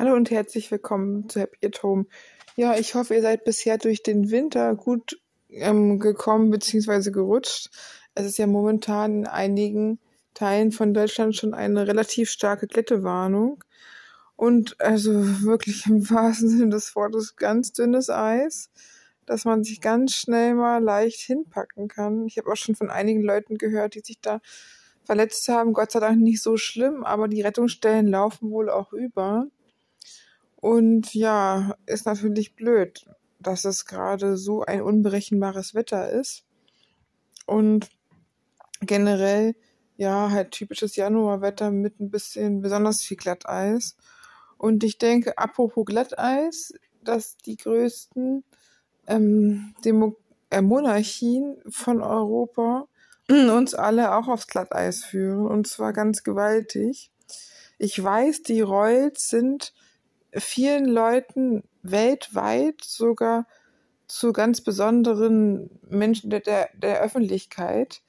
Hallo und herzlich willkommen zu Happy at Home. Ja, ich hoffe, ihr seid bisher durch den Winter gut ähm, gekommen bzw. gerutscht. Es ist ja momentan in einigen Teilen von Deutschland schon eine relativ starke Glättewarnung. Und also wirklich im wahrsten Sinne des Wortes ganz dünnes Eis, dass man sich ganz schnell mal leicht hinpacken kann. Ich habe auch schon von einigen Leuten gehört, die sich da verletzt haben. Gott sei Dank nicht so schlimm, aber die Rettungsstellen laufen wohl auch über. Und ja, ist natürlich blöd, dass es gerade so ein unberechenbares Wetter ist. Und generell, ja, halt typisches Januarwetter mit ein bisschen besonders viel Glatteis. Und ich denke, apropos Glatteis, dass die größten ähm, Demo äh, Monarchien von Europa uns alle auch aufs Glatteis führen. Und zwar ganz gewaltig. Ich weiß, die Royals sind vielen Leuten weltweit sogar zu ganz besonderen Menschen der, der, der Öffentlichkeit.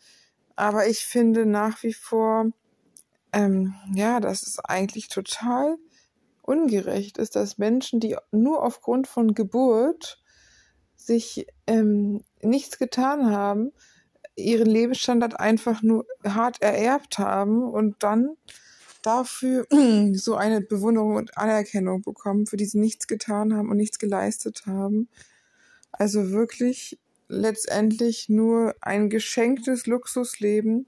Aber ich finde nach wie vor, ähm, ja, dass es eigentlich total ungerecht ist, dass Menschen, die nur aufgrund von Geburt sich ähm, nichts getan haben, ihren Lebensstandard einfach nur hart ererbt haben und dann dafür so eine Bewunderung und Anerkennung bekommen, für die sie nichts getan haben und nichts geleistet haben. Also wirklich letztendlich nur ein geschenktes Luxusleben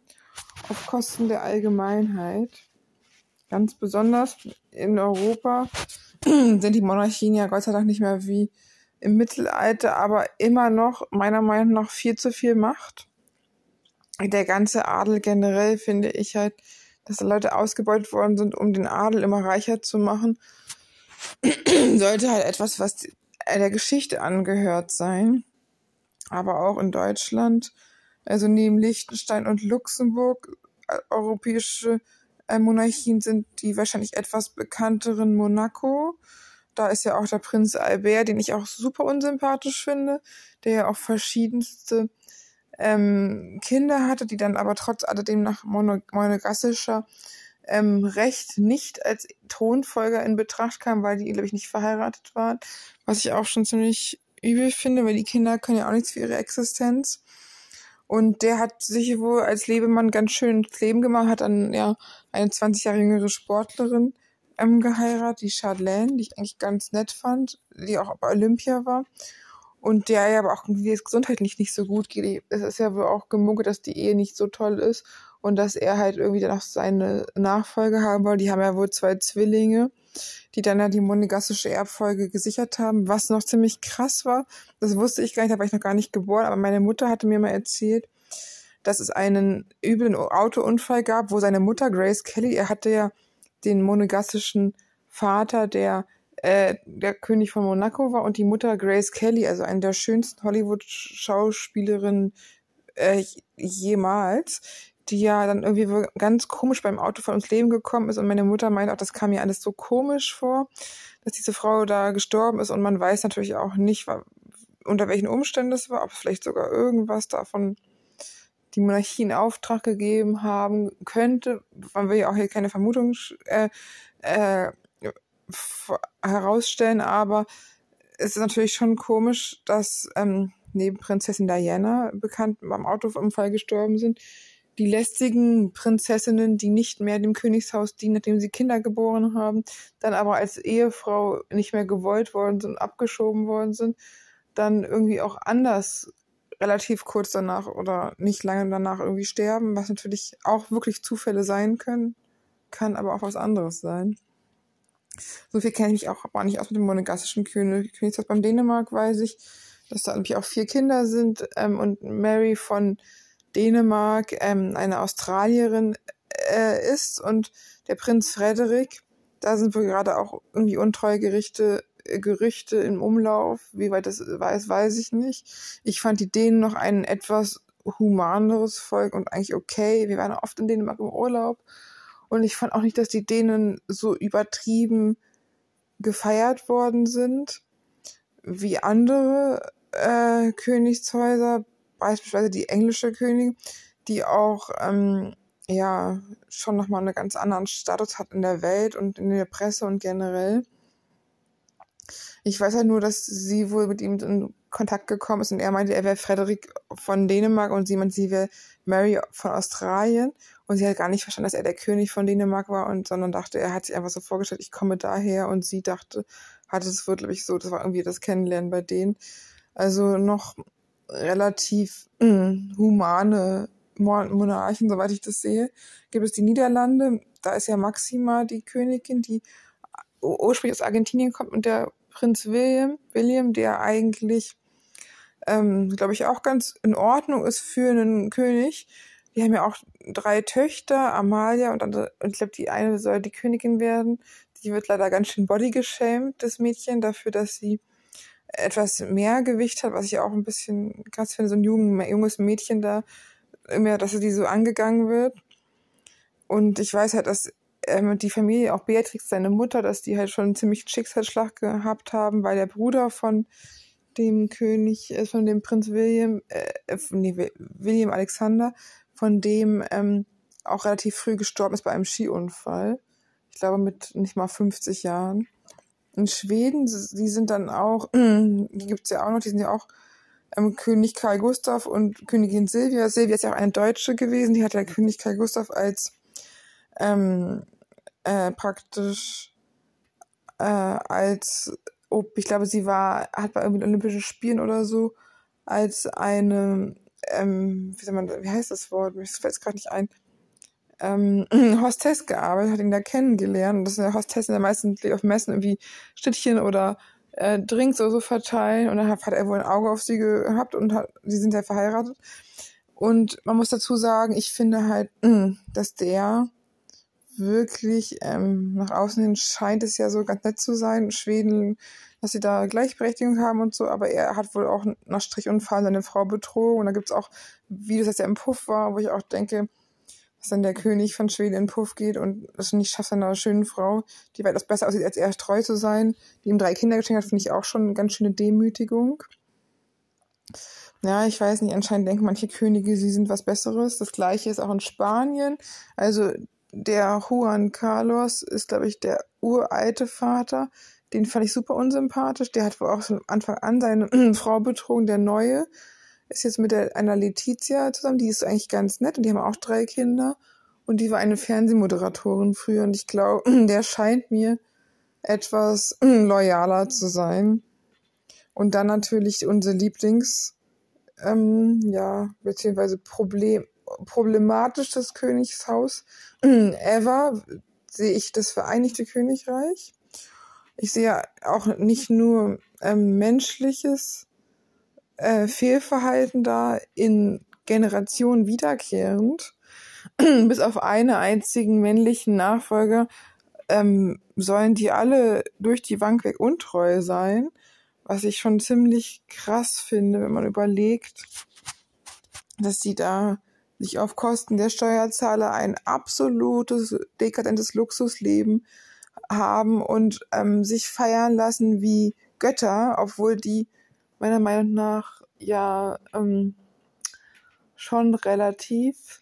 auf Kosten der Allgemeinheit. Ganz besonders in Europa sind die Monarchien ja Gott sei Dank nicht mehr wie im Mittelalter, aber immer noch meiner Meinung nach viel zu viel Macht. Der ganze Adel generell finde ich halt dass da Leute ausgebeutet worden sind, um den Adel immer reicher zu machen, sollte halt etwas, was der Geschichte angehört sein. Aber auch in Deutschland, also neben Liechtenstein und Luxemburg, äh, europäische äh, Monarchien sind die wahrscheinlich etwas bekannteren Monaco. Da ist ja auch der Prinz Albert, den ich auch super unsympathisch finde, der ja auch verschiedenste ähm, Kinder hatte, die dann aber trotz alledem nach monogassischer ähm, Recht nicht als Thronfolger in Betracht kam, weil die, glaube ich, nicht verheiratet waren. Was ich auch schon ziemlich übel finde, weil die Kinder können ja auch nichts für ihre Existenz. Und der hat sich wohl als Lebemann ganz schön ins Leben gemacht, hat dann ja eine 20 Jahre jüngere Sportlerin ähm, geheiratet, die Chardelaine, die ich eigentlich ganz nett fand, die auch bei Olympia war und der ja aber auch irgendwie gesundheitlich nicht so gut geht. Es ist ja wohl auch gemunkelt, dass die Ehe nicht so toll ist und dass er halt irgendwie dann auch seine Nachfolge haben will. Die haben ja wohl zwei Zwillinge, die dann ja die monegassische Erbfolge gesichert haben, was noch ziemlich krass war. Das wusste ich gar nicht, da war ich noch gar nicht geboren, aber meine Mutter hatte mir mal erzählt, dass es einen üblen Autounfall gab, wo seine Mutter, Grace Kelly, er hatte ja den monegassischen Vater, der äh, der König von Monaco war und die Mutter Grace Kelly, also eine der schönsten Hollywood-Schauspielerinnen äh, jemals, die ja dann irgendwie ganz komisch beim Autofahren ums Leben gekommen ist und meine Mutter meint auch, das kam mir alles so komisch vor, dass diese Frau da gestorben ist und man weiß natürlich auch nicht, unter welchen Umständen es war, ob vielleicht sogar irgendwas davon die Monarchie in Auftrag gegeben haben könnte. Man will ja auch hier keine Vermutung äh, äh, herausstellen, aber es ist natürlich schon komisch, dass ähm, neben Prinzessin Diana bekannt beim Autounfall gestorben sind, die lästigen Prinzessinnen, die nicht mehr dem Königshaus dienen, nachdem sie Kinder geboren haben, dann aber als Ehefrau nicht mehr gewollt worden sind, abgeschoben worden sind, dann irgendwie auch anders relativ kurz danach oder nicht lange danach irgendwie sterben, was natürlich auch wirklich Zufälle sein können, kann aber auch was anderes sein. So viel kenne ich mich auch aber nicht aus mit dem monegassischen König. Königshaus beim Dänemark weiß ich, dass da nämlich auch vier Kinder sind ähm, und Mary von Dänemark ähm, eine Australierin äh, ist und der Prinz Frederik, da sind wir gerade auch irgendwie untreue Gerichte, äh, Gerüchte im Umlauf. Wie weit das weiß, weiß ich nicht. Ich fand die Dänen noch ein etwas humaneres Volk und eigentlich okay. Wir waren oft in Dänemark im Urlaub und ich fand auch nicht, dass die Dänen so übertrieben gefeiert worden sind wie andere äh, Königshäuser, beispielsweise die englische Königin, die auch ähm, ja schon nochmal einen ganz anderen Status hat in der Welt und in der Presse und generell. Ich weiß halt nur, dass sie wohl mit ihm in Kontakt gekommen ist und er meinte, er wäre Frederik von Dänemark und sie meinte, sie wäre Mary von Australien und sie hat gar nicht verstanden, dass er der König von Dänemark war und sondern dachte, er hat sich einfach so vorgestellt, ich komme daher und sie dachte, hatte es wirklich so, das war irgendwie das Kennenlernen bei denen. Also noch relativ mh, humane Monarchen, soweit ich das sehe, gibt es die Niederlande. Da ist ja Maxima die Königin, die ursprünglich aus Argentinien kommt und der Prinz William, William, der eigentlich, ähm, glaube ich, auch ganz in Ordnung ist für einen König. Die haben ja auch drei Töchter, Amalia und, andere, und ich glaube, die eine soll die Königin werden. Die wird leider ganz schön bodygeschämt, das Mädchen, dafür, dass sie etwas mehr Gewicht hat, was ich auch ein bisschen krass finde, so ein junges Mädchen da, immer, dass sie so angegangen wird. Und ich weiß halt, dass ähm, die Familie, auch Beatrix, seine Mutter, dass die halt schon einen ziemlich Schicksalsschlag gehabt haben, weil der Bruder von dem König, äh, von dem Prinz William, äh, nee, William Alexander, von dem ähm, auch relativ früh gestorben ist bei einem Skiunfall. Ich glaube mit nicht mal 50 Jahren. In Schweden, die sind dann auch, die gibt's ja auch noch, die sind ja auch ähm, König Karl Gustav und Königin Silvia. Silvia ist ja auch eine Deutsche gewesen, die hat ja König Karl Gustav als ähm, äh, praktisch äh, als, oh, ich glaube, sie war, hat bei irgendwie Olympischen Spielen oder so, als eine, ähm, wie, man, wie heißt das Wort? Mir fällt es gerade nicht ein. Ähm, Hostess gearbeitet, hat ihn da kennengelernt. Und das sind ja Hostessen ja meistens auf Messen irgendwie Schnittchen oder äh, Drinks oder so verteilen. Und dann hat, hat er wohl ein Auge auf sie gehabt und hat, sie sind ja verheiratet. Und man muss dazu sagen, ich finde halt, dass der wirklich ähm, nach außen hin scheint es ja so ganz nett zu sein. Schweden, dass sie da Gleichberechtigung haben und so, aber er hat wohl auch nach Strich und Fall seine Frau betrogen. Und da gibt's auch Videos, dass er im Puff war, wo ich auch denke, dass dann der König von Schweden in Puff geht und es nicht schafft, seiner schönen Frau, die weitaus besser aussieht, als er treu zu sein, die ihm drei Kinder geschenkt hat, finde ich auch schon eine ganz schöne Demütigung. Ja, ich weiß nicht, anscheinend denken manche Könige, sie sind was Besseres. Das gleiche ist auch in Spanien. Also der Juan Carlos ist, glaube ich, der uralte Vater. Den fand ich super unsympathisch. Der hat wohl auch von Anfang an seine Frau betrogen. Der Neue ist jetzt mit der, einer Letizia zusammen. Die ist eigentlich ganz nett und die haben auch drei Kinder. Und die war eine Fernsehmoderatorin früher. Und ich glaube, der scheint mir etwas loyaler zu sein. Und dann natürlich unsere Lieblings, ähm, ja, beziehungsweise Problem, problematisch das Königshaus. Ever sehe ich das Vereinigte Königreich. Ich sehe auch nicht nur ähm, menschliches äh, Fehlverhalten da in Generationen wiederkehrend, bis auf einen einzigen männlichen Nachfolger. Ähm, sollen die alle durch die Bank weg untreu sein, was ich schon ziemlich krass finde, wenn man überlegt, dass sie da sich auf Kosten der Steuerzahler ein absolutes dekadentes Luxusleben haben und ähm, sich feiern lassen wie Götter, obwohl die meiner Meinung nach ja ähm, schon relativ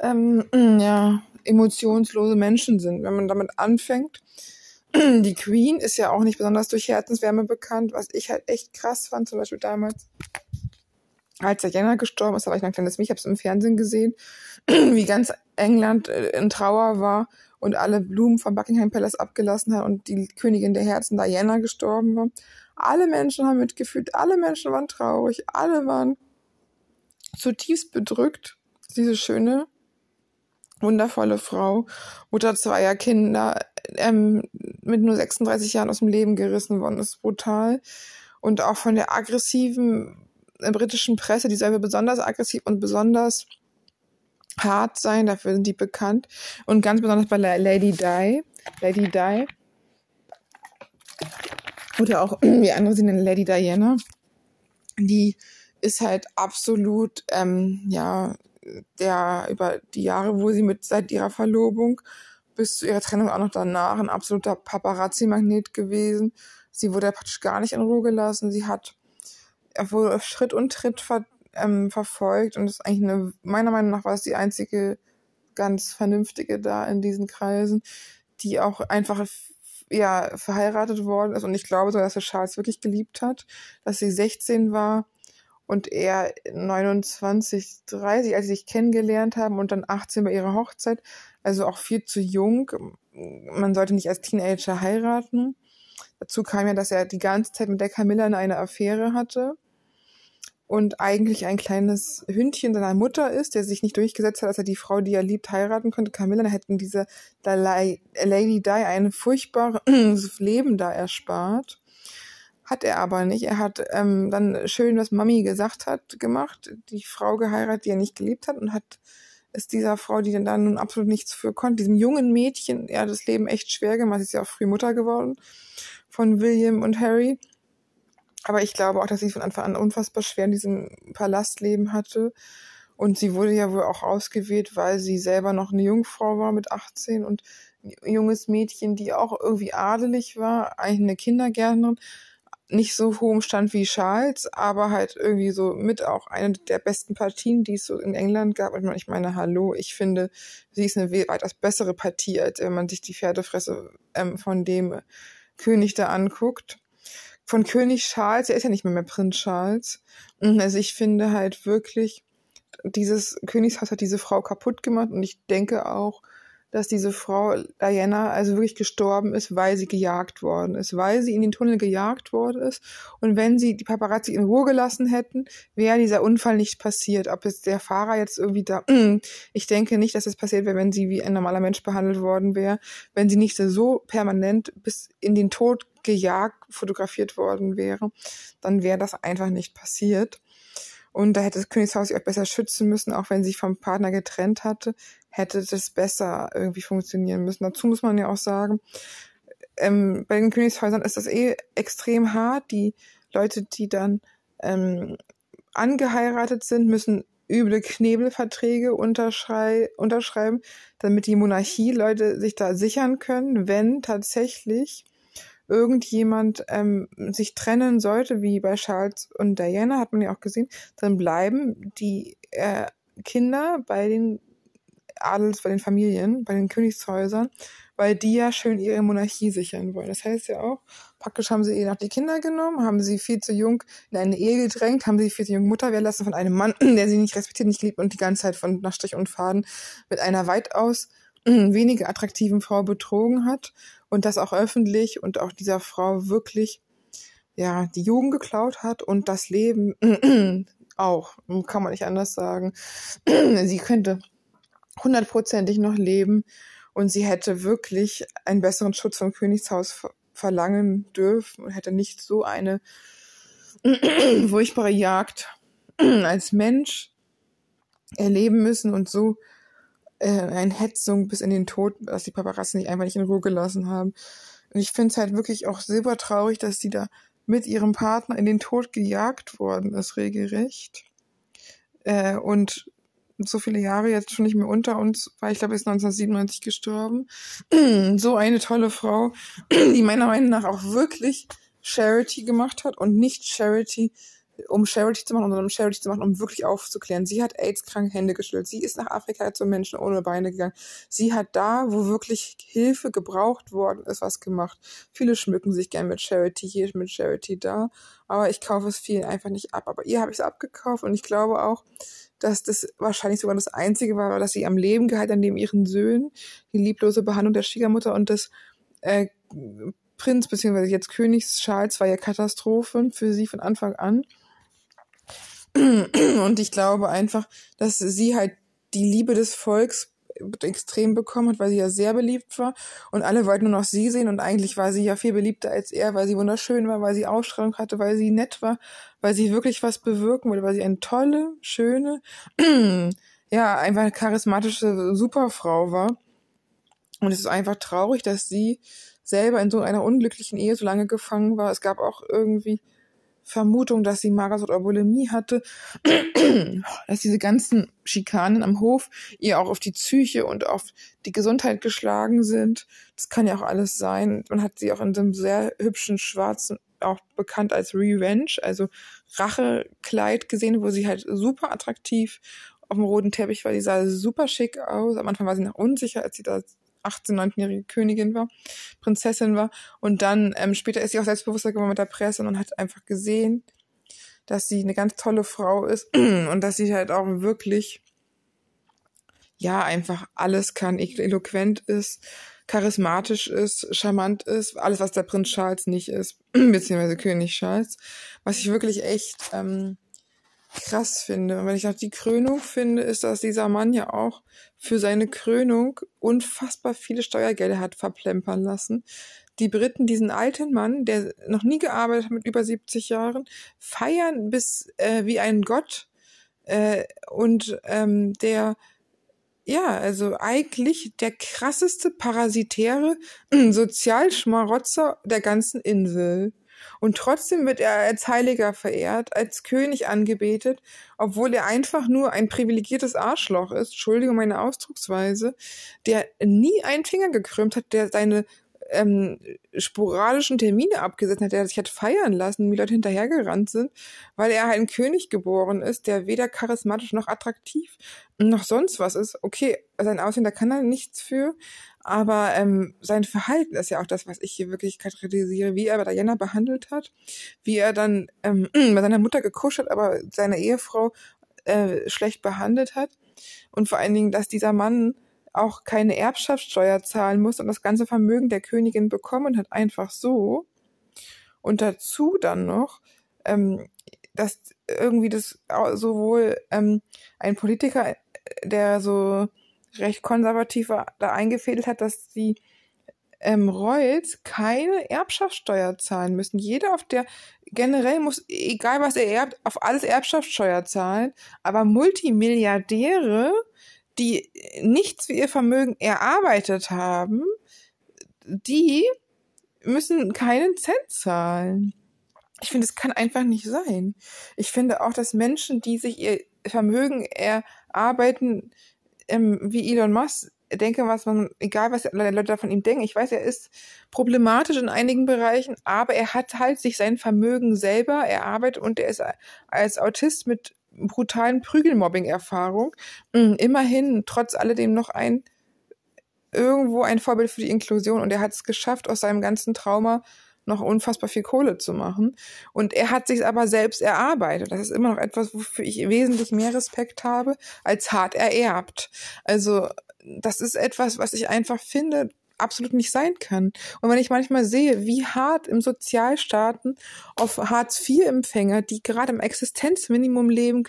ähm, ja, emotionslose Menschen sind, wenn man damit anfängt. Die Queen ist ja auch nicht besonders durch Herzenswärme bekannt, was ich halt echt krass fand, zum Beispiel damals als Diana gestorben ist, da war ich ein kleines Mädchen, ich habe es im Fernsehen gesehen, wie ganz England äh, in Trauer war und alle Blumen vom Buckingham Palace abgelassen hat und die Königin der Herzen Diana gestorben war. Alle Menschen haben mitgefühlt, alle Menschen waren traurig, alle waren zutiefst bedrückt. Diese schöne, wundervolle Frau, Mutter zweier Kinder, ähm, mit nur 36 Jahren aus dem Leben gerissen worden ist, brutal. Und auch von der aggressiven der britischen Presse, die soll besonders aggressiv und besonders hart sein, dafür sind die bekannt. Und ganz besonders bei Lady Di. Lady Di. Oder auch, wie andere sie nennen, Lady Diana. Die ist halt absolut, ähm, ja, der über die Jahre, wo sie mit seit ihrer Verlobung bis zu ihrer Trennung auch noch danach ein absoluter Paparazzi-Magnet gewesen. Sie wurde praktisch gar nicht in Ruhe gelassen. Sie hat wurde auf Schritt und Tritt ver, ähm, verfolgt und ist eigentlich eine, meiner Meinung nach war es die einzige ganz vernünftige da in diesen Kreisen, die auch einfach ja verheiratet worden ist und ich glaube sogar, dass er Charles wirklich geliebt hat, dass sie 16 war und er 29, 30, als sie sich kennengelernt haben und dann 18 bei ihrer Hochzeit, also auch viel zu jung. Man sollte nicht als Teenager heiraten. Dazu kam ja, dass er die ganze Zeit mit der Camilla eine Affäre hatte und eigentlich ein kleines Hündchen seiner Mutter ist, der sich nicht durchgesetzt hat, dass er die Frau, die er liebt, heiraten könnte. Camilla hätten diese Lady Di ein furchtbares Leben da erspart. Hat er aber nicht. Er hat ähm, dann schön, was Mami gesagt hat, gemacht, die Frau geheiratet, die er nicht geliebt hat und hat es dieser Frau, die dann da nun absolut nichts für konnte, diesem jungen Mädchen, hat das Leben echt schwer gemacht, sie ist ja auch früh Mutter geworden von William und Harry aber ich glaube auch, dass sie von Anfang an unfassbar schwer in diesem Palastleben hatte. Und sie wurde ja wohl auch ausgewählt, weil sie selber noch eine Jungfrau war mit 18 und junges Mädchen, die auch irgendwie adelig war, eigentlich eine Kindergärtnerin, nicht so hohem Stand wie Charles, aber halt irgendwie so mit auch eine der besten Partien, die es so in England gab. Und ich meine, hallo, ich finde, sie ist eine weitaus bessere Partie, als wenn man sich die Pferdefresse ähm, von dem König da anguckt von König Charles, er ist ja nicht mehr mehr Prinz Charles. Mhm, also ich finde halt wirklich, dieses Königshaus hat diese Frau kaputt gemacht und ich denke auch, dass diese Frau Diana also wirklich gestorben ist, weil sie gejagt worden ist, weil sie in den Tunnel gejagt worden ist. Und wenn sie die Paparazzi in Ruhe gelassen hätten, wäre dieser Unfall nicht passiert. Ob jetzt der Fahrer jetzt irgendwie da, ich denke nicht, dass es passiert wäre, wenn sie wie ein normaler Mensch behandelt worden wäre, wenn sie nicht so permanent bis in den Tod gejagt, fotografiert worden wäre, dann wäre das einfach nicht passiert. Und da hätte das Königshaus sich auch besser schützen müssen, auch wenn sie sich vom Partner getrennt hatte, hätte das besser irgendwie funktionieren müssen. Dazu muss man ja auch sagen, ähm, bei den Königshäusern ist das eh extrem hart. Die Leute, die dann ähm, angeheiratet sind, müssen üble Knebelverträge unterschrei unterschreiben, damit die Monarchie-Leute sich da sichern können, wenn tatsächlich irgendjemand ähm, sich trennen sollte, wie bei Charles und Diana, hat man ja auch gesehen, dann bleiben die äh, Kinder bei den Adels, bei den Familien, bei den Königshäusern, weil die ja schön ihre Monarchie sichern wollen. Das heißt ja auch, praktisch haben sie ihr nach die Kinder genommen, haben sie viel zu jung in eine Ehe gedrängt, haben sie viel zu jung Mutter werden lassen von einem Mann, der sie nicht respektiert, nicht liebt und die ganze Zeit von nach Strich und Faden mit einer weitaus weniger attraktiven Frau betrogen hat und das auch öffentlich und auch dieser Frau wirklich ja die Jugend geklaut hat und das Leben auch, kann man nicht anders sagen. sie könnte hundertprozentig noch leben und sie hätte wirklich einen besseren Schutz vom Königshaus verlangen dürfen und hätte nicht so eine furchtbare Jagd als Mensch erleben müssen und so äh, eine Hetzung bis in den Tod, dass die Paparazzi nicht einfach nicht in Ruhe gelassen haben. Und ich finde es halt wirklich auch super traurig, dass die da mit ihrem Partner in den Tod gejagt worden ist, regelrecht. Äh, und so viele Jahre jetzt schon nicht mehr unter uns war. Ich glaube, ist 1997 gestorben. so eine tolle Frau, die meiner Meinung nach auch wirklich Charity gemacht hat und nicht Charity um Charity zu machen, sondern um Charity zu machen, um wirklich aufzuklären. Sie hat AIDS-kranke Hände geschüttelt. Sie ist nach Afrika zu Menschen ohne Beine gegangen. Sie hat da, wo wirklich Hilfe gebraucht worden ist, was gemacht. Viele schmücken sich gern mit Charity hier, mit Charity da. Aber ich kaufe es vielen einfach nicht ab. Aber ihr habe ich es abgekauft und ich glaube auch, dass das wahrscheinlich sogar das Einzige war, dass sie am Leben gehalten hat, neben ihren Söhnen, die lieblose Behandlung der Schwiegermutter und des äh, Prinz, beziehungsweise jetzt Königs Charles war ja Katastrophe für sie von Anfang an. Und ich glaube einfach, dass sie halt die Liebe des Volks extrem bekommen hat, weil sie ja sehr beliebt war und alle wollten nur noch sie sehen und eigentlich war sie ja viel beliebter als er, weil sie wunderschön war, weil sie Ausstrahlung hatte, weil sie nett war, weil sie wirklich was bewirken wollte, weil sie eine tolle, schöne, ja, einfach charismatische Superfrau war. Und es ist einfach traurig, dass sie selber in so einer unglücklichen Ehe so lange gefangen war. Es gab auch irgendwie Vermutung, dass sie Magersucht oder Bulimie hatte, dass diese ganzen Schikanen am Hof ihr auch auf die Psyche und auf die Gesundheit geschlagen sind. Das kann ja auch alles sein. Man hat sie auch in einem sehr hübschen schwarzen, auch bekannt als Revenge, also Rachekleid gesehen, wo sie halt super attraktiv auf dem roten Teppich war. Die sah super schick aus. Am Anfang war sie noch unsicher, als sie da 18-, 19-jährige Königin war, Prinzessin war. Und dann ähm, später ist sie auch selbstbewusster geworden mit der Presse und hat einfach gesehen, dass sie eine ganz tolle Frau ist und dass sie halt auch wirklich, ja, einfach alles kann, eloquent ist, charismatisch ist, charmant ist, alles, was der Prinz Charles nicht ist, beziehungsweise König Charles, was ich wirklich echt ähm, krass finde. Und wenn ich noch die Krönung finde, ist, dass dieser Mann ja auch für seine Krönung unfassbar viele Steuergelder hat verplempern lassen. Die Briten diesen alten Mann, der noch nie gearbeitet hat mit über 70 Jahren, feiern bis äh, wie ein Gott äh, und ähm, der ja, also eigentlich der krasseste parasitäre Sozialschmarotzer der ganzen Insel. Und trotzdem wird er als Heiliger verehrt, als König angebetet, obwohl er einfach nur ein privilegiertes Arschloch ist, Entschuldigung meine Ausdrucksweise, der nie einen Finger gekrümmt hat, der seine ähm, sporadischen Termine abgesetzt hat, der sich hat feiern lassen, wie Leute hinterhergerannt sind, weil er ein König geboren ist, der weder charismatisch noch attraktiv noch sonst was ist. Okay, sein Aussehen, da kann er nichts für, aber ähm, sein Verhalten ist ja auch das, was ich hier wirklich kritisiere, wie er Diana behandelt hat, wie er dann ähm, bei seiner Mutter gekuschelt, aber seine Ehefrau äh, schlecht behandelt hat und vor allen Dingen, dass dieser Mann auch keine Erbschaftssteuer zahlen muss und das ganze Vermögen der Königin bekommen hat, einfach so. Und dazu dann noch, ähm, dass irgendwie das sowohl ähm, ein Politiker, der so recht konservativ da eingefädelt hat, dass die ähm, Royals keine Erbschaftssteuer zahlen müssen. Jeder auf der generell muss, egal was er erbt, auf alles Erbschaftssteuer zahlen. Aber Multimilliardäre die nichts für ihr Vermögen erarbeitet haben, die müssen keinen Cent zahlen. Ich finde, es kann einfach nicht sein. Ich finde auch, dass Menschen, die sich ihr Vermögen erarbeiten, ähm, wie Elon Musk, denke, was man, egal was Leute von ihm denken, ich weiß, er ist problematisch in einigen Bereichen, aber er hat halt sich sein Vermögen selber erarbeitet und er ist als Autist mit brutalen Prügelmobbing-Erfahrung mm, immerhin trotz alledem noch ein irgendwo ein Vorbild für die Inklusion und er hat es geschafft, aus seinem ganzen Trauma noch unfassbar viel Kohle zu machen. Und er hat sich aber selbst erarbeitet. Das ist immer noch etwas, wofür ich wesentlich mehr Respekt habe, als hart ererbt. Also, das ist etwas, was ich einfach finde, absolut nicht sein kann. Und wenn ich manchmal sehe, wie hart im Sozialstaaten auf Hartz-IV-Empfänger, die gerade im Existenzminimum leben,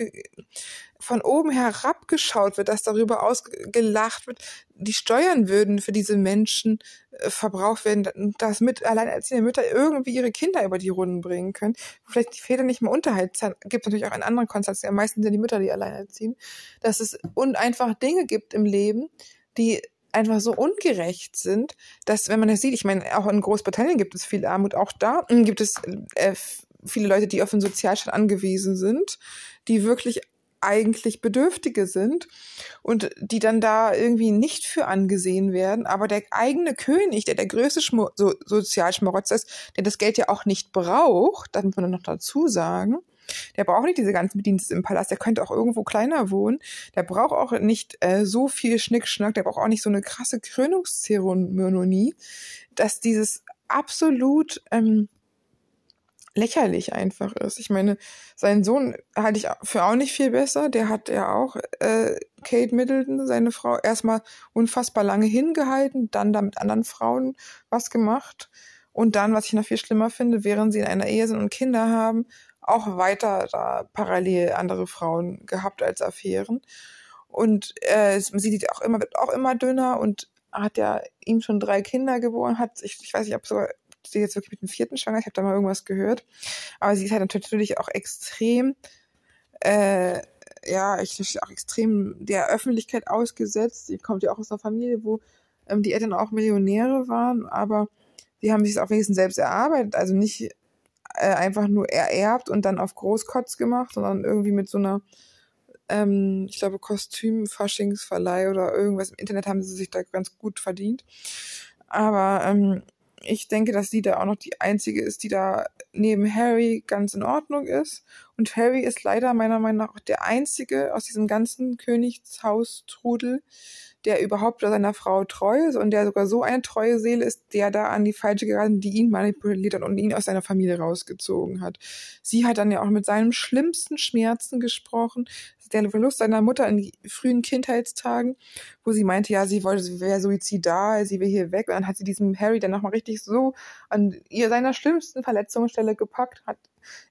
von oben herabgeschaut wird, dass darüber ausgelacht wird, die Steuern würden für diese Menschen äh, verbraucht werden, dass mit alleinerziehende Mütter irgendwie ihre Kinder über die Runden bringen können. Vielleicht die Väter nicht mehr Unterhalt zahlen. Gibt natürlich auch einen anderen Konstellation. Am meisten sind die Mütter, die alleinerziehen. Dass es und einfach Dinge gibt im Leben, die einfach so ungerecht sind, dass wenn man das sieht, ich meine, auch in Großbritannien gibt es viel Armut, auch da gibt es äh, viele Leute, die auf den Sozialstaat angewiesen sind, die wirklich eigentlich Bedürftige sind und die dann da irgendwie nicht für angesehen werden. Aber der eigene König, der der größte so Sozialschmarotzer ist, der das Geld ja auch nicht braucht, das muss man noch dazu sagen, der braucht nicht diese ganzen Bediensteten im Palast. Der könnte auch irgendwo kleiner wohnen. Der braucht auch nicht äh, so viel Schnickschnack. Der braucht auch nicht so eine krasse Krönungszeremonie, dass dieses absolut ähm, lächerlich einfach ist. Ich meine, seinen Sohn halte ich für auch nicht viel besser. Der hat ja auch äh, Kate Middleton, seine Frau, erstmal unfassbar lange hingehalten, dann da mit anderen Frauen was gemacht. Und dann, was ich noch viel schlimmer finde, während sie in einer Ehe sind und Kinder haben, auch weiter da parallel andere Frauen gehabt als Affären. Und äh, sie auch immer, wird auch immer dünner und hat ja ihm schon drei Kinder geboren, hat, ich, ich weiß nicht, ob sogar sie jetzt wirklich mit dem vierten schwanger, ich habe da mal irgendwas gehört. Aber sie ist halt natürlich auch extrem, äh, ja, ich auch extrem der Öffentlichkeit ausgesetzt. Sie kommt ja auch aus einer Familie, wo ähm, die Eltern auch Millionäre waren, aber sie haben sich es auch wenigstens selbst erarbeitet, also nicht äh, einfach nur ererbt und dann auf Großkotz gemacht, sondern irgendwie mit so einer, ähm, ich glaube, Kostüm-Faschingsverleih oder irgendwas im Internet haben sie sich da ganz gut verdient. Aber ähm, ich denke, dass sie da auch noch die einzige ist, die da neben Harry ganz in Ordnung ist. Und Harry ist leider meiner Meinung nach auch der einzige aus diesem ganzen Königshaus-Trudel, der überhaupt seiner Frau treu ist und der sogar so eine treue Seele ist, der da an die falsche geraten, die ihn manipuliert hat und ihn aus seiner Familie rausgezogen hat. Sie hat dann ja auch mit seinen schlimmsten Schmerzen gesprochen, der Verlust seiner Mutter in frühen Kindheitstagen, wo sie meinte, ja, sie wollte, sie wäre suizidal, sie wäre hier weg. Und dann hat sie diesem Harry dann nochmal richtig so an ihr seiner schlimmsten Verletzungsstelle gepackt, hat,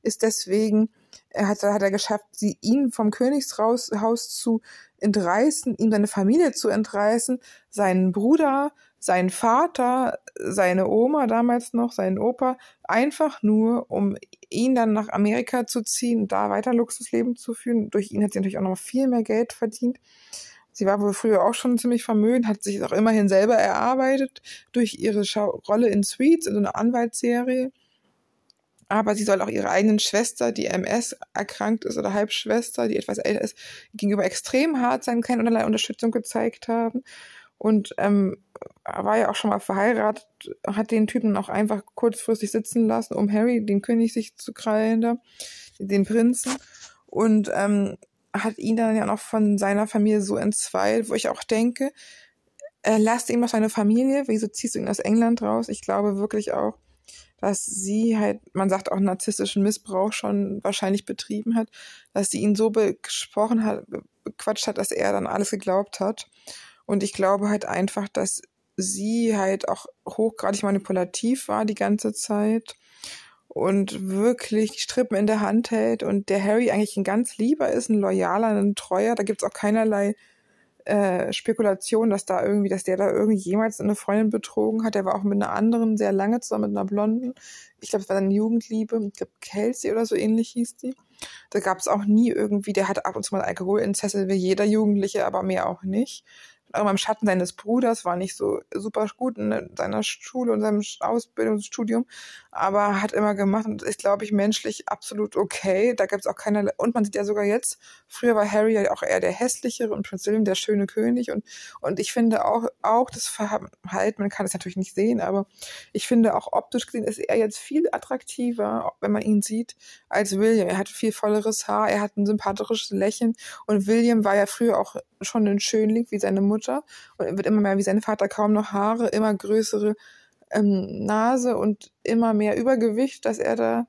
ist deswegen, er hat, hat er geschafft, sie ihn vom Königshaus zu entreißen, ihm seine Familie zu entreißen, seinen Bruder, seinen Vater, seine Oma damals noch, seinen Opa, einfach nur, um ihn dann nach Amerika zu ziehen, da weiter Luxusleben zu führen. Durch ihn hat sie natürlich auch noch viel mehr Geld verdient. Sie war wohl früher auch schon ziemlich vermögend, hat sich auch immerhin selber erarbeitet durch ihre Rolle in Sweets, in so einer Anwaltsserie. Aber sie soll auch ihre eigenen Schwester, die MS erkrankt ist oder Halbschwester, die etwas älter ist, gegenüber extrem hart sein, keine unterlei Unterstützung gezeigt haben und ähm, war ja auch schon mal verheiratet, hat den Typen auch einfach kurzfristig sitzen lassen, um Harry, den König, sich zu krallen da, den Prinzen. Und ähm, hat ihn dann ja noch von seiner Familie so entzweit, wo ich auch denke, äh, lasst ihn noch seine Familie, wieso ziehst du ihn aus England raus? Ich glaube wirklich auch, dass sie halt, man sagt auch narzisstischen Missbrauch schon wahrscheinlich betrieben hat, dass sie ihn so besprochen hat, bequatscht hat, dass er dann alles geglaubt hat. Und ich glaube halt einfach, dass sie halt auch hochgradig manipulativ war die ganze Zeit und wirklich Strippen in der Hand hält und der Harry eigentlich ein ganz lieber ist, ein loyaler, ein treuer. Da gibt's auch keinerlei äh, Spekulation, dass da irgendwie, dass der da irgendwie jemals eine Freundin betrogen hat. Der war auch mit einer anderen sehr lange zusammen, mit einer Blonden. Ich glaube, es war eine Jugendliebe. Ich glaube, Kelsey oder so ähnlich hieß die. Da gab's auch nie irgendwie, der hatte ab und zu mal Alkoholinzesse wie jeder Jugendliche, aber mehr auch nicht auch im Schatten seines Bruders, war nicht so super gut in seiner Schule und seinem Ausbildungsstudium, aber hat immer gemacht und ist, glaube ich, menschlich absolut okay. Da gibt es auch keine, und man sieht ja sogar jetzt, früher war Harry ja auch eher der hässlichere und Prince William der schöne König und, und ich finde auch, auch das Verhalten, man kann es natürlich nicht sehen, aber ich finde auch optisch gesehen ist er jetzt viel attraktiver, wenn man ihn sieht, als William. Er hat viel volleres Haar, er hat ein sympathisches Lächeln und William war ja früher auch schon ein Schönling wie seine Mutter und wird immer mehr wie sein Vater, kaum noch Haare, immer größere ähm, Nase und immer mehr Übergewicht, dass er da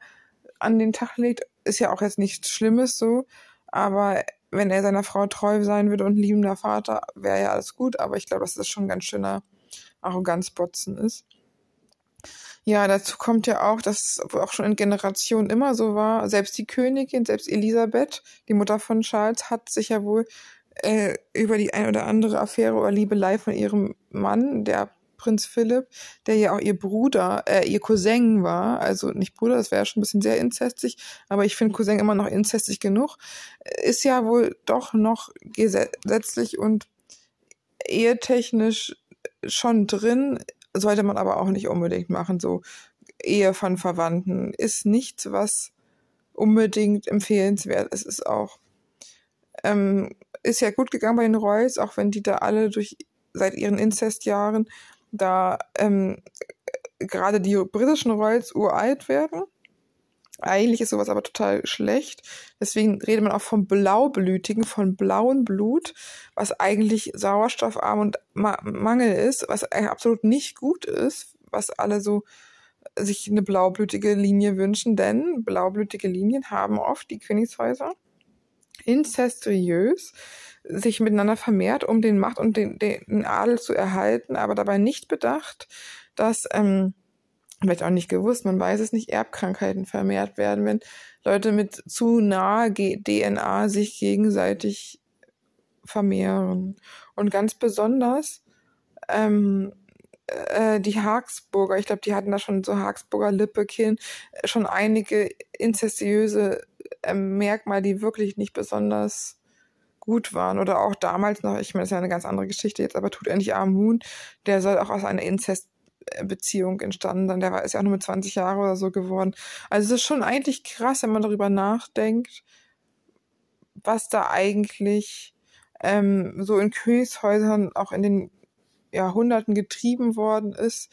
an den Tag legt. Ist ja auch jetzt nichts Schlimmes so, aber wenn er seiner Frau treu sein würde und liebender Vater, wäre ja alles gut, aber ich glaube, dass das schon ein ganz schöner Arroganzbotzen ist. Ja, dazu kommt ja auch, dass es auch schon in Generationen immer so war. Selbst die Königin, selbst Elisabeth, die Mutter von Charles, hat sich ja wohl äh, über die ein oder andere Affäre oder Liebelei von ihrem Mann, der Prinz Philipp, der ja auch ihr Bruder, äh, ihr Cousin war, also nicht Bruder, das wäre schon ein bisschen sehr inzestig, aber ich finde Cousin immer noch inzestig genug, ist ja wohl doch noch gesetzlich und ehetechnisch schon drin, sollte man aber auch nicht unbedingt machen, so Ehe von Verwandten. Ist nichts, was unbedingt empfehlenswert ist. Es ist auch ähm, ist ja gut gegangen bei den Royals, auch wenn die da alle durch seit ihren Inzestjahren da ähm, gerade die britischen Royals uralt werden. Eigentlich ist sowas aber total schlecht. Deswegen redet man auch vom Blaublütigen, von blauem Blut, was eigentlich sauerstoffarm und Ma Mangel ist, was absolut nicht gut ist, was alle so sich eine blaublütige Linie wünschen, denn blaublütige Linien haben oft die Königshäuser incestuös sich miteinander vermehrt, um den Macht und den, den Adel zu erhalten, aber dabei nicht bedacht, dass, ähm, vielleicht auch nicht gewusst, man weiß es nicht, Erbkrankheiten vermehrt werden, wenn Leute mit zu nahe DNA sich gegenseitig vermehren. Und ganz besonders ähm, äh, die Hagsburger, ich glaube, die hatten da schon so Hagsburger Lippekin, schon einige inzestiöse Merkmale, die wirklich nicht besonders gut waren. Oder auch damals noch, ich meine, das ist ja eine ganz andere Geschichte jetzt, aber tut endlich Amun, der soll auch aus einer Inzestbeziehung entstanden sein. Der war, ist ja auch nur mit 20 Jahren oder so geworden. Also es ist schon eigentlich krass, wenn man darüber nachdenkt, was da eigentlich ähm, so in Königshäusern auch in den Jahrhunderten getrieben worden ist,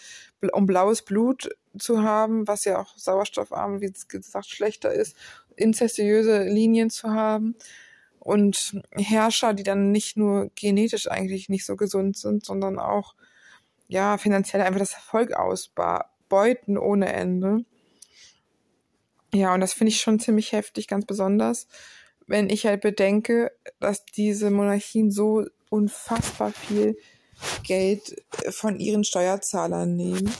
um blaues Blut zu haben, was ja auch sauerstoffarm, wie gesagt, schlechter ist, inzestiöse Linien zu haben. und Herrscher, die dann nicht nur genetisch eigentlich nicht so gesund sind, sondern auch ja finanziell einfach das Volk ausbeuten ohne Ende. Ja, und das finde ich schon ziemlich heftig, ganz besonders, wenn ich halt bedenke, dass diese Monarchien so unfassbar viel Geld von ihren Steuerzahlern nehmen.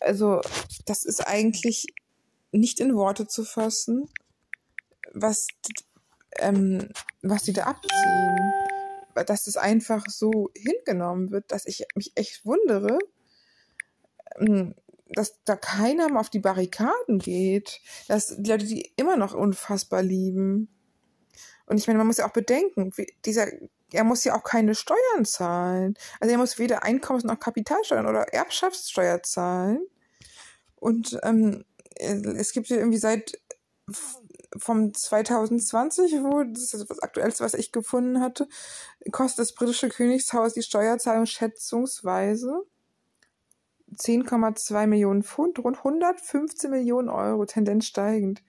Also, das ist eigentlich nicht in Worte zu fassen, was, ähm, was die da abziehen. Dass das einfach so hingenommen wird, dass ich mich echt wundere, ähm, dass da keiner mal auf die Barrikaden geht. Dass die Leute die immer noch unfassbar lieben. Und ich meine, man muss ja auch bedenken, dieser, er muss ja auch keine Steuern zahlen. Also er muss weder Einkommens- noch Kapitalsteuern oder Erbschaftssteuer zahlen. Und ähm, es gibt ja irgendwie seit vom 2020, wo das ist das Aktuellste, was ich gefunden hatte, kostet das britische Königshaus die Steuerzahlung schätzungsweise 10,2 Millionen Pfund, rund 115 Millionen Euro, Tendenz steigend.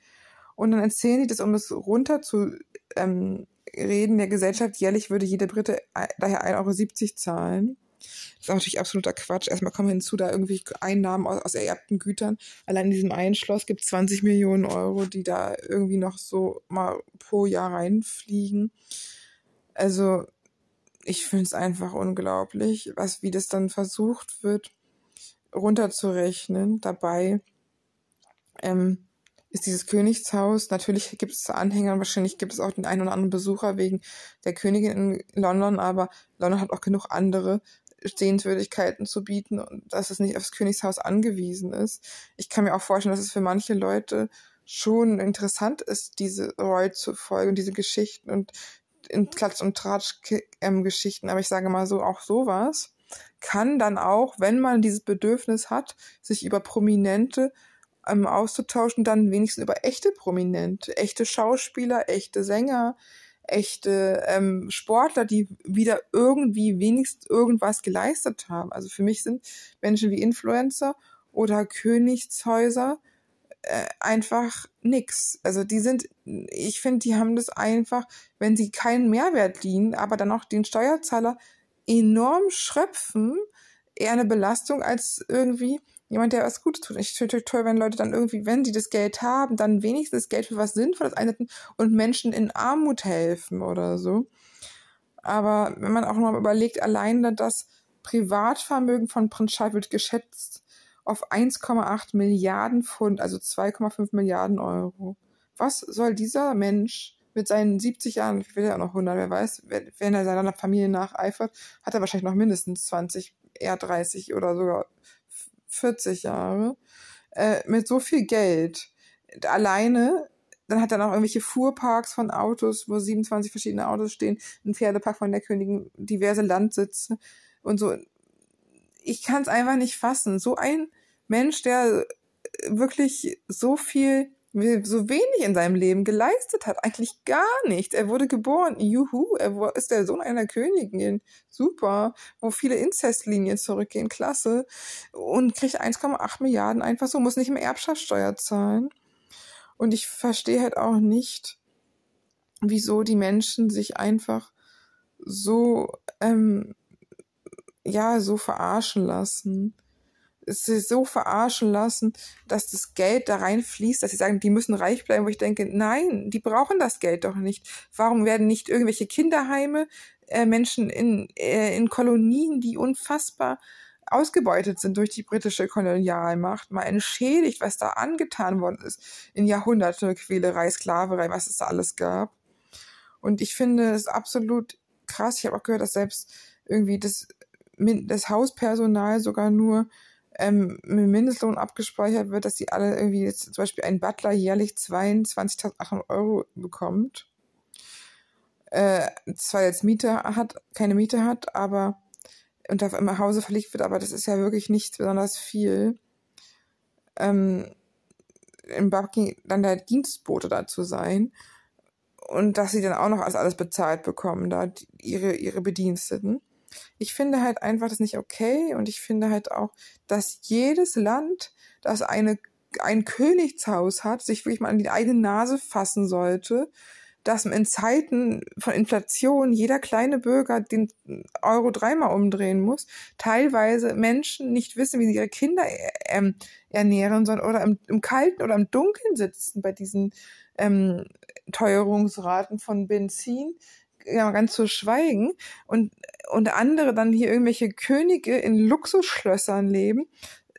Und dann erzählen die das, um das runter zu ähm, reden, der Gesellschaft jährlich würde jeder Brite daher 1,70 Euro zahlen. Das ist natürlich absoluter Quatsch. Erstmal kommen hinzu, da irgendwie Einnahmen aus, aus ererbten Gütern. Allein in diesem einen Schloss gibt es 20 Millionen Euro, die da irgendwie noch so mal pro Jahr reinfliegen. Also, ich finde es einfach unglaublich, was, wie das dann versucht wird, runterzurechnen. Dabei ähm, ist dieses Königshaus, natürlich gibt es Anhänger, wahrscheinlich gibt es auch den einen oder anderen Besucher wegen der Königin in London, aber London hat auch genug andere Sehenswürdigkeiten zu bieten und dass es nicht aufs Königshaus angewiesen ist. Ich kann mir auch vorstellen, dass es für manche Leute schon interessant ist, diese Roy zu folgen, diese Geschichten und in Klatsch- und Tratsch-Geschichten, aber ich sage mal so, auch sowas kann dann auch, wenn man dieses Bedürfnis hat, sich über Prominente ähm, auszutauschen, dann wenigstens über echte Prominente, echte Schauspieler, echte Sänger, echte ähm, Sportler, die wieder irgendwie wenigstens irgendwas geleistet haben. Also für mich sind Menschen wie Influencer oder Königshäuser äh, einfach nix. Also die sind, ich finde, die haben das einfach, wenn sie keinen Mehrwert dienen, aber dann auch den Steuerzahler enorm schröpfen, eher eine Belastung als irgendwie jemand, der was Gutes tut. Ich finde es toll, wenn Leute dann irgendwie, wenn sie das Geld haben, dann wenigstens Geld für was Sinnvolles einsetzen und Menschen in Armut helfen oder so. Aber wenn man auch mal überlegt, alleine das Privatvermögen von Prinz Charles wird geschätzt auf 1,8 Milliarden Pfund, also 2,5 Milliarden Euro. Was soll dieser Mensch mit seinen 70 Jahren, ich will ja auch noch 100, wer weiß, wenn er seiner Familie nacheifert, hat er wahrscheinlich noch mindestens 20, eher 30 oder sogar 40 Jahre, äh, mit so viel Geld alleine. Dann hat er noch irgendwelche Fuhrparks von Autos, wo 27 verschiedene Autos stehen, ein Pferdepark von der Königin, diverse Landsitze und so. Ich kann es einfach nicht fassen. So ein Mensch, der wirklich so viel so wenig in seinem Leben geleistet hat. Eigentlich gar nichts. Er wurde geboren. Juhu, er ist der Sohn einer Königin. Super. Wo viele Inzestlinien zurückgehen. Klasse. Und kriegt 1,8 Milliarden einfach so, muss nicht mehr Erbschaftssteuer zahlen. Und ich verstehe halt auch nicht, wieso die Menschen sich einfach so, ähm, ja, so verarschen lassen sie so verarschen lassen, dass das Geld da reinfließt, dass sie sagen, die müssen reich bleiben, wo ich denke, nein, die brauchen das Geld doch nicht. Warum werden nicht irgendwelche Kinderheime, äh, Menschen in, äh, in Kolonien, die unfassbar ausgebeutet sind durch die britische Kolonialmacht, mal entschädigt, was da angetan worden ist in Jahrhunderte Quälerei, Sklaverei, was es da alles gab. Und ich finde es absolut krass. Ich habe auch gehört, dass selbst irgendwie das, das Hauspersonal sogar nur ähm, mit Mindestlohn abgespeichert wird, dass sie alle irgendwie jetzt zum Beispiel ein Butler jährlich 22.800 Euro bekommt. Äh, zwar jetzt Miete hat, keine Miete hat, aber und auf im Hause verlegt wird, aber das ist ja wirklich nicht besonders viel. Ähm, im Bucking dann der Dienstbote dazu sein und dass sie dann auch noch als alles bezahlt bekommen, da die, ihre ihre Bediensteten ich finde halt einfach das nicht okay und ich finde halt auch, dass jedes Land, das eine, ein Königshaus hat, sich wirklich mal an die eigene Nase fassen sollte, dass in Zeiten von Inflation jeder kleine Bürger den Euro dreimal umdrehen muss, teilweise Menschen nicht wissen, wie sie ihre Kinder ähm, ernähren sollen oder im, im Kalten oder im Dunkeln sitzen bei diesen ähm, Teuerungsraten von Benzin, ja, ganz zu schweigen und, und andere dann hier irgendwelche Könige in Luxusschlössern leben,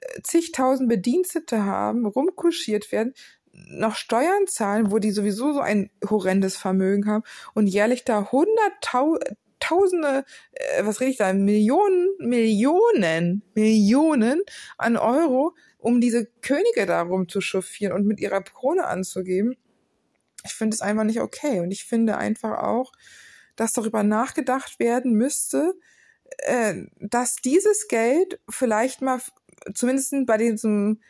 äh, zigtausend Bedienstete haben, rumkuschiert werden, noch Steuern zahlen, wo die sowieso so ein horrendes Vermögen haben und jährlich da hunderttausende, äh, was rede ich da, Millionen, Millionen, Millionen an Euro, um diese Könige da rumzuchauffieren und mit ihrer Krone anzugeben. Ich finde es einfach nicht okay. Und ich finde einfach auch, dass darüber nachgedacht werden müsste, äh, dass dieses Geld vielleicht mal zumindest bei diesem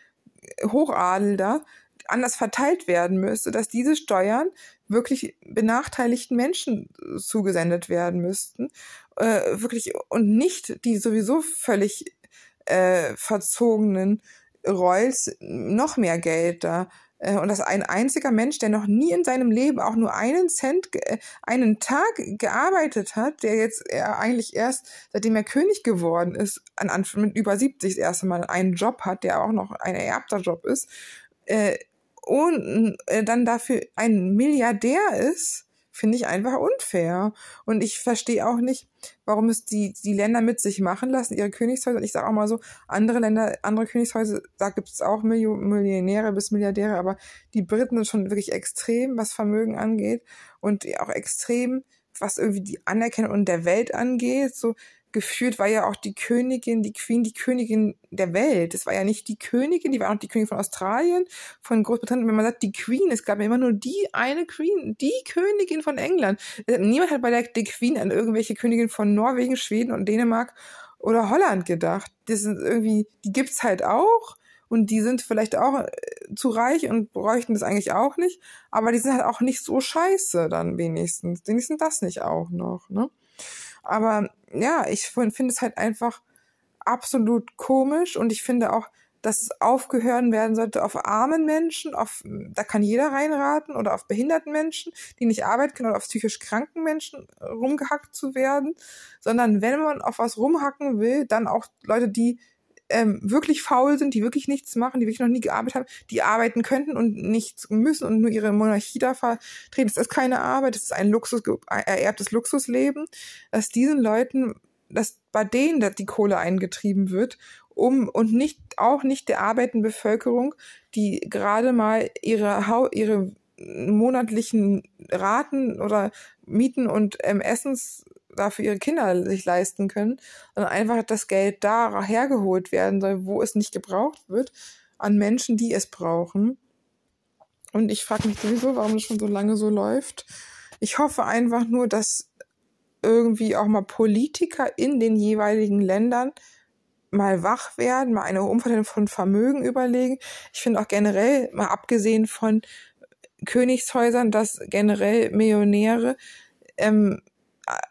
Hochadel da anders verteilt werden müsste, dass diese Steuern wirklich benachteiligten Menschen zugesendet werden müssten, äh, wirklich und nicht die sowieso völlig äh, verzogenen Royals noch mehr Geld da und dass ein einziger Mensch, der noch nie in seinem Leben auch nur einen Cent, äh, einen Tag gearbeitet hat, der jetzt er eigentlich erst, seitdem er König geworden ist, an Anfang mit über 70 das erste Mal einen Job hat, der auch noch ein ererbter Job ist, äh, und äh, dann dafür ein Milliardär ist, finde ich einfach unfair. Und ich verstehe auch nicht, warum es die, die Länder mit sich machen lassen, ihre Königshäuser. Und ich sage auch mal so, andere Länder, andere Königshäuser, da gibt es auch Millionäre bis Milliardäre, aber die Briten sind schon wirklich extrem, was Vermögen angeht und auch extrem, was irgendwie die Anerkennung der Welt angeht. So, geführt war ja auch die Königin, die Queen, die Königin der Welt. Es war ja nicht die Königin, die war auch die Königin von Australien, von Großbritannien. Wenn man sagt, die Queen, es gab ja immer nur die eine Queen, die Königin von England. Niemand hat bei der die Queen an irgendwelche Königin von Norwegen, Schweden und Dänemark oder Holland gedacht. Das sind irgendwie, die gibt's halt auch und die sind vielleicht auch äh, zu reich und bräuchten das eigentlich auch nicht, aber die sind halt auch nicht so scheiße dann wenigstens. Wenigstens das nicht auch noch, ne? Aber ja, ich finde es halt einfach absolut komisch und ich finde auch, dass es aufgehört werden sollte auf armen Menschen, auf, da kann jeder reinraten, oder auf behinderten Menschen, die nicht arbeiten können, oder auf psychisch kranken Menschen rumgehackt zu werden, sondern wenn man auf was rumhacken will, dann auch Leute, die ähm, wirklich faul sind, die wirklich nichts machen, die wirklich noch nie gearbeitet haben, die arbeiten könnten und nichts müssen und nur ihre Monarchie da vertreten. Das ist keine Arbeit, das ist ein Luxus, ererbtes Luxusleben, dass diesen Leuten, dass bei denen dass die Kohle eingetrieben wird, um und nicht auch nicht der arbeitenden Bevölkerung, die gerade mal ihre ihre monatlichen Raten oder Mieten und ähm, Essens dafür ihre Kinder sich leisten können, sondern einfach das Geld da hergeholt werden soll, wo es nicht gebraucht wird, an Menschen, die es brauchen. Und ich frage mich sowieso, warum das schon so lange so läuft. Ich hoffe einfach nur, dass irgendwie auch mal Politiker in den jeweiligen Ländern mal wach werden, mal eine Umverteilung von Vermögen überlegen. Ich finde auch generell, mal abgesehen von Königshäusern, dass generell Millionäre ähm,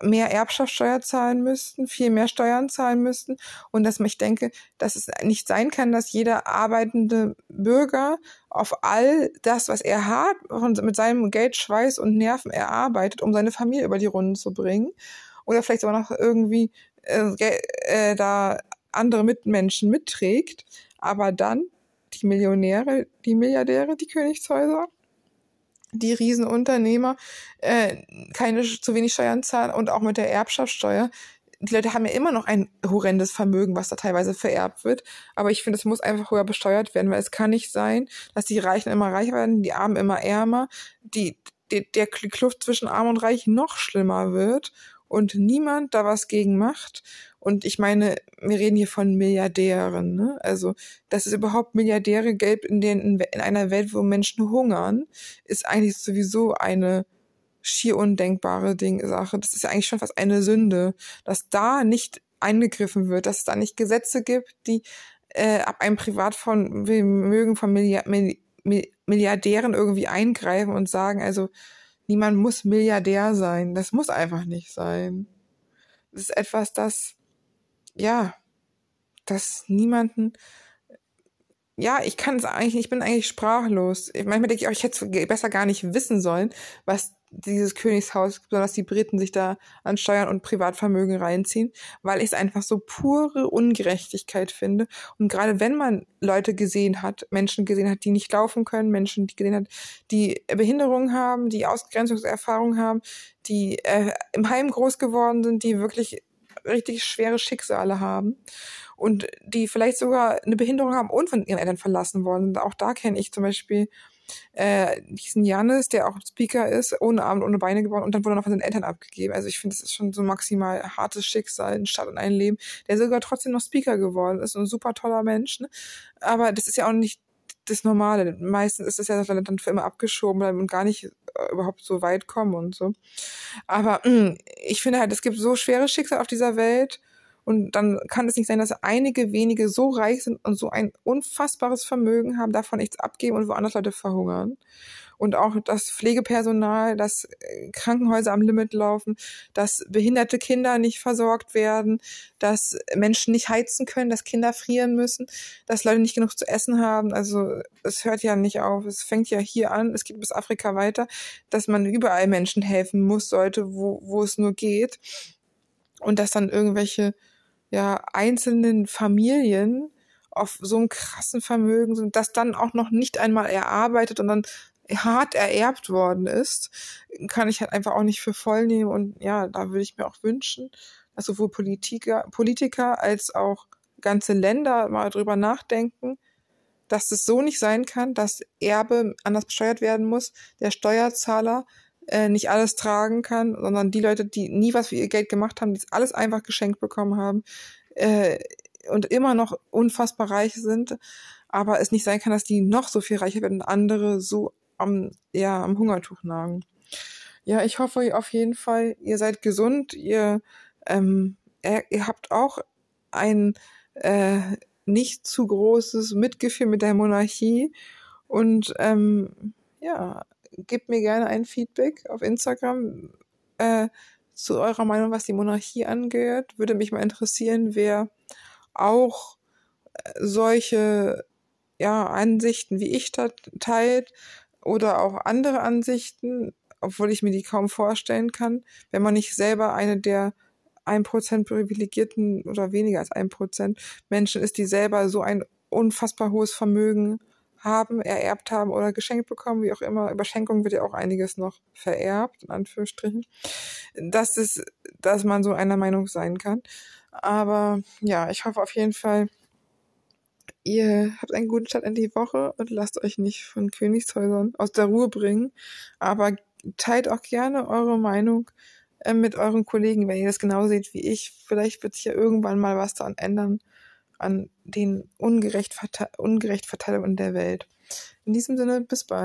mehr Erbschaftssteuer zahlen müssten, viel mehr Steuern zahlen müssten und dass ich denke, dass es nicht sein kann, dass jeder arbeitende Bürger auf all das, was er hat, mit seinem Geld, Schweiß und Nerven erarbeitet, um seine Familie über die Runden zu bringen oder vielleicht aber noch irgendwie äh, äh, da andere Mitmenschen mitträgt, aber dann die Millionäre, die Milliardäre, die Königshäuser die Riesenunternehmer äh, keine zu wenig Steuern zahlen und auch mit der Erbschaftssteuer. Die Leute haben ja immer noch ein horrendes Vermögen, was da teilweise vererbt wird. Aber ich finde, es muss einfach höher besteuert werden, weil es kann nicht sein, dass die Reichen immer reicher werden, die Armen immer ärmer, die, die der Kluft zwischen Arm und Reich noch schlimmer wird und niemand da was gegen macht. Und ich meine, wir reden hier von Milliardären, ne? Also, dass es überhaupt Milliardäre gibt in, den, in einer Welt, wo Menschen hungern, ist eigentlich sowieso eine schier undenkbare Ding, Sache. Das ist ja eigentlich schon fast eine Sünde, dass da nicht eingegriffen wird, dass es da nicht Gesetze gibt, die äh, ab einem Privatvermögen von Milliard Milliardären irgendwie eingreifen und sagen, also niemand muss Milliardär sein. Das muss einfach nicht sein. Das ist etwas, das ja, dass niemanden, ja, ich kann es eigentlich, ich bin eigentlich sprachlos. Manchmal denke ich auch, ich hätte besser gar nicht wissen sollen, was dieses Königshaus, besonders die Briten, sich da an Steuern und Privatvermögen reinziehen, weil ich es einfach so pure Ungerechtigkeit finde. Und gerade wenn man Leute gesehen hat, Menschen gesehen hat, die nicht laufen können, Menschen, die gesehen hat, die Behinderungen haben, die Ausgrenzungserfahrungen haben, die äh, im Heim groß geworden sind, die wirklich richtig schwere Schicksale haben und die vielleicht sogar eine Behinderung haben und von ihren Eltern verlassen worden sind. Auch da kenne ich zum Beispiel äh, diesen Janis, der auch Speaker ist, ohne Arme und ohne Beine geboren und dann wurde er noch von seinen Eltern abgegeben. Also ich finde, das ist schon so maximal hartes Schicksal, ein Start in ein Leben, der sogar trotzdem noch Speaker geworden ist und ein super toller Mensch. Ne? Aber das ist ja auch nicht das Normale. Meistens ist es ja dann für immer abgeschoben und gar nicht überhaupt so weit kommen und so. Aber mh, mm, ich finde halt, es gibt so schwere Schicksale auf dieser Welt und dann kann es nicht sein, dass einige wenige so reich sind und so ein unfassbares Vermögen haben, davon nichts abgeben und woanders Leute verhungern. Und auch das Pflegepersonal, dass äh, Krankenhäuser am Limit laufen, dass behinderte Kinder nicht versorgt werden, dass Menschen nicht heizen können, dass Kinder frieren müssen, dass Leute nicht genug zu essen haben. Also es hört ja nicht auf. Es fängt ja hier an, es geht bis Afrika weiter, dass man überall Menschen helfen muss, sollte, wo, wo es nur geht. Und dass dann irgendwelche ja, einzelnen Familien auf so einem krassen Vermögen sind, das dann auch noch nicht einmal erarbeitet und dann hart ererbt worden ist, kann ich halt einfach auch nicht für voll nehmen. Und ja, da würde ich mir auch wünschen, dass sowohl Politiker, Politiker als auch ganze Länder mal drüber nachdenken, dass es so nicht sein kann, dass Erbe anders besteuert werden muss, der Steuerzahler äh, nicht alles tragen kann, sondern die Leute, die nie was für ihr Geld gemacht haben, die alles einfach geschenkt bekommen haben äh, und immer noch unfassbar reich sind, aber es nicht sein kann, dass die noch so viel reicher werden und andere so am, ja, am Hungertuch nagen. Ja, ich hoffe auf jeden Fall, ihr seid gesund, ihr, ähm, ihr, habt auch ein äh, nicht zu großes Mitgefühl mit der Monarchie und ähm, ja, gebt mir gerne ein Feedback auf Instagram äh, zu eurer Meinung, was die Monarchie angeht. Würde mich mal interessieren, wer auch äh, solche ja, Ansichten wie ich teilt oder auch andere Ansichten, obwohl ich mir die kaum vorstellen kann, wenn man nicht selber eine der ein Prozent privilegierten oder weniger als ein Prozent Menschen ist, die selber so ein unfassbar hohes Vermögen haben, ererbt haben oder geschenkt bekommen, wie auch immer. Über Schenkung wird ja auch einiges noch vererbt, in Anführungsstrichen. Das ist, dass man so einer Meinung sein kann. Aber ja, ich hoffe auf jeden Fall, ihr habt einen guten Start in die Woche und lasst euch nicht von Königshäusern aus der Ruhe bringen. Aber teilt auch gerne eure Meinung äh, mit euren Kollegen, wenn ihr das genau seht wie ich. Vielleicht wird sich ja irgendwann mal was daran ändern an den ungerecht, Verte ungerecht Verteilungen der Welt. In diesem Sinne, bis bald.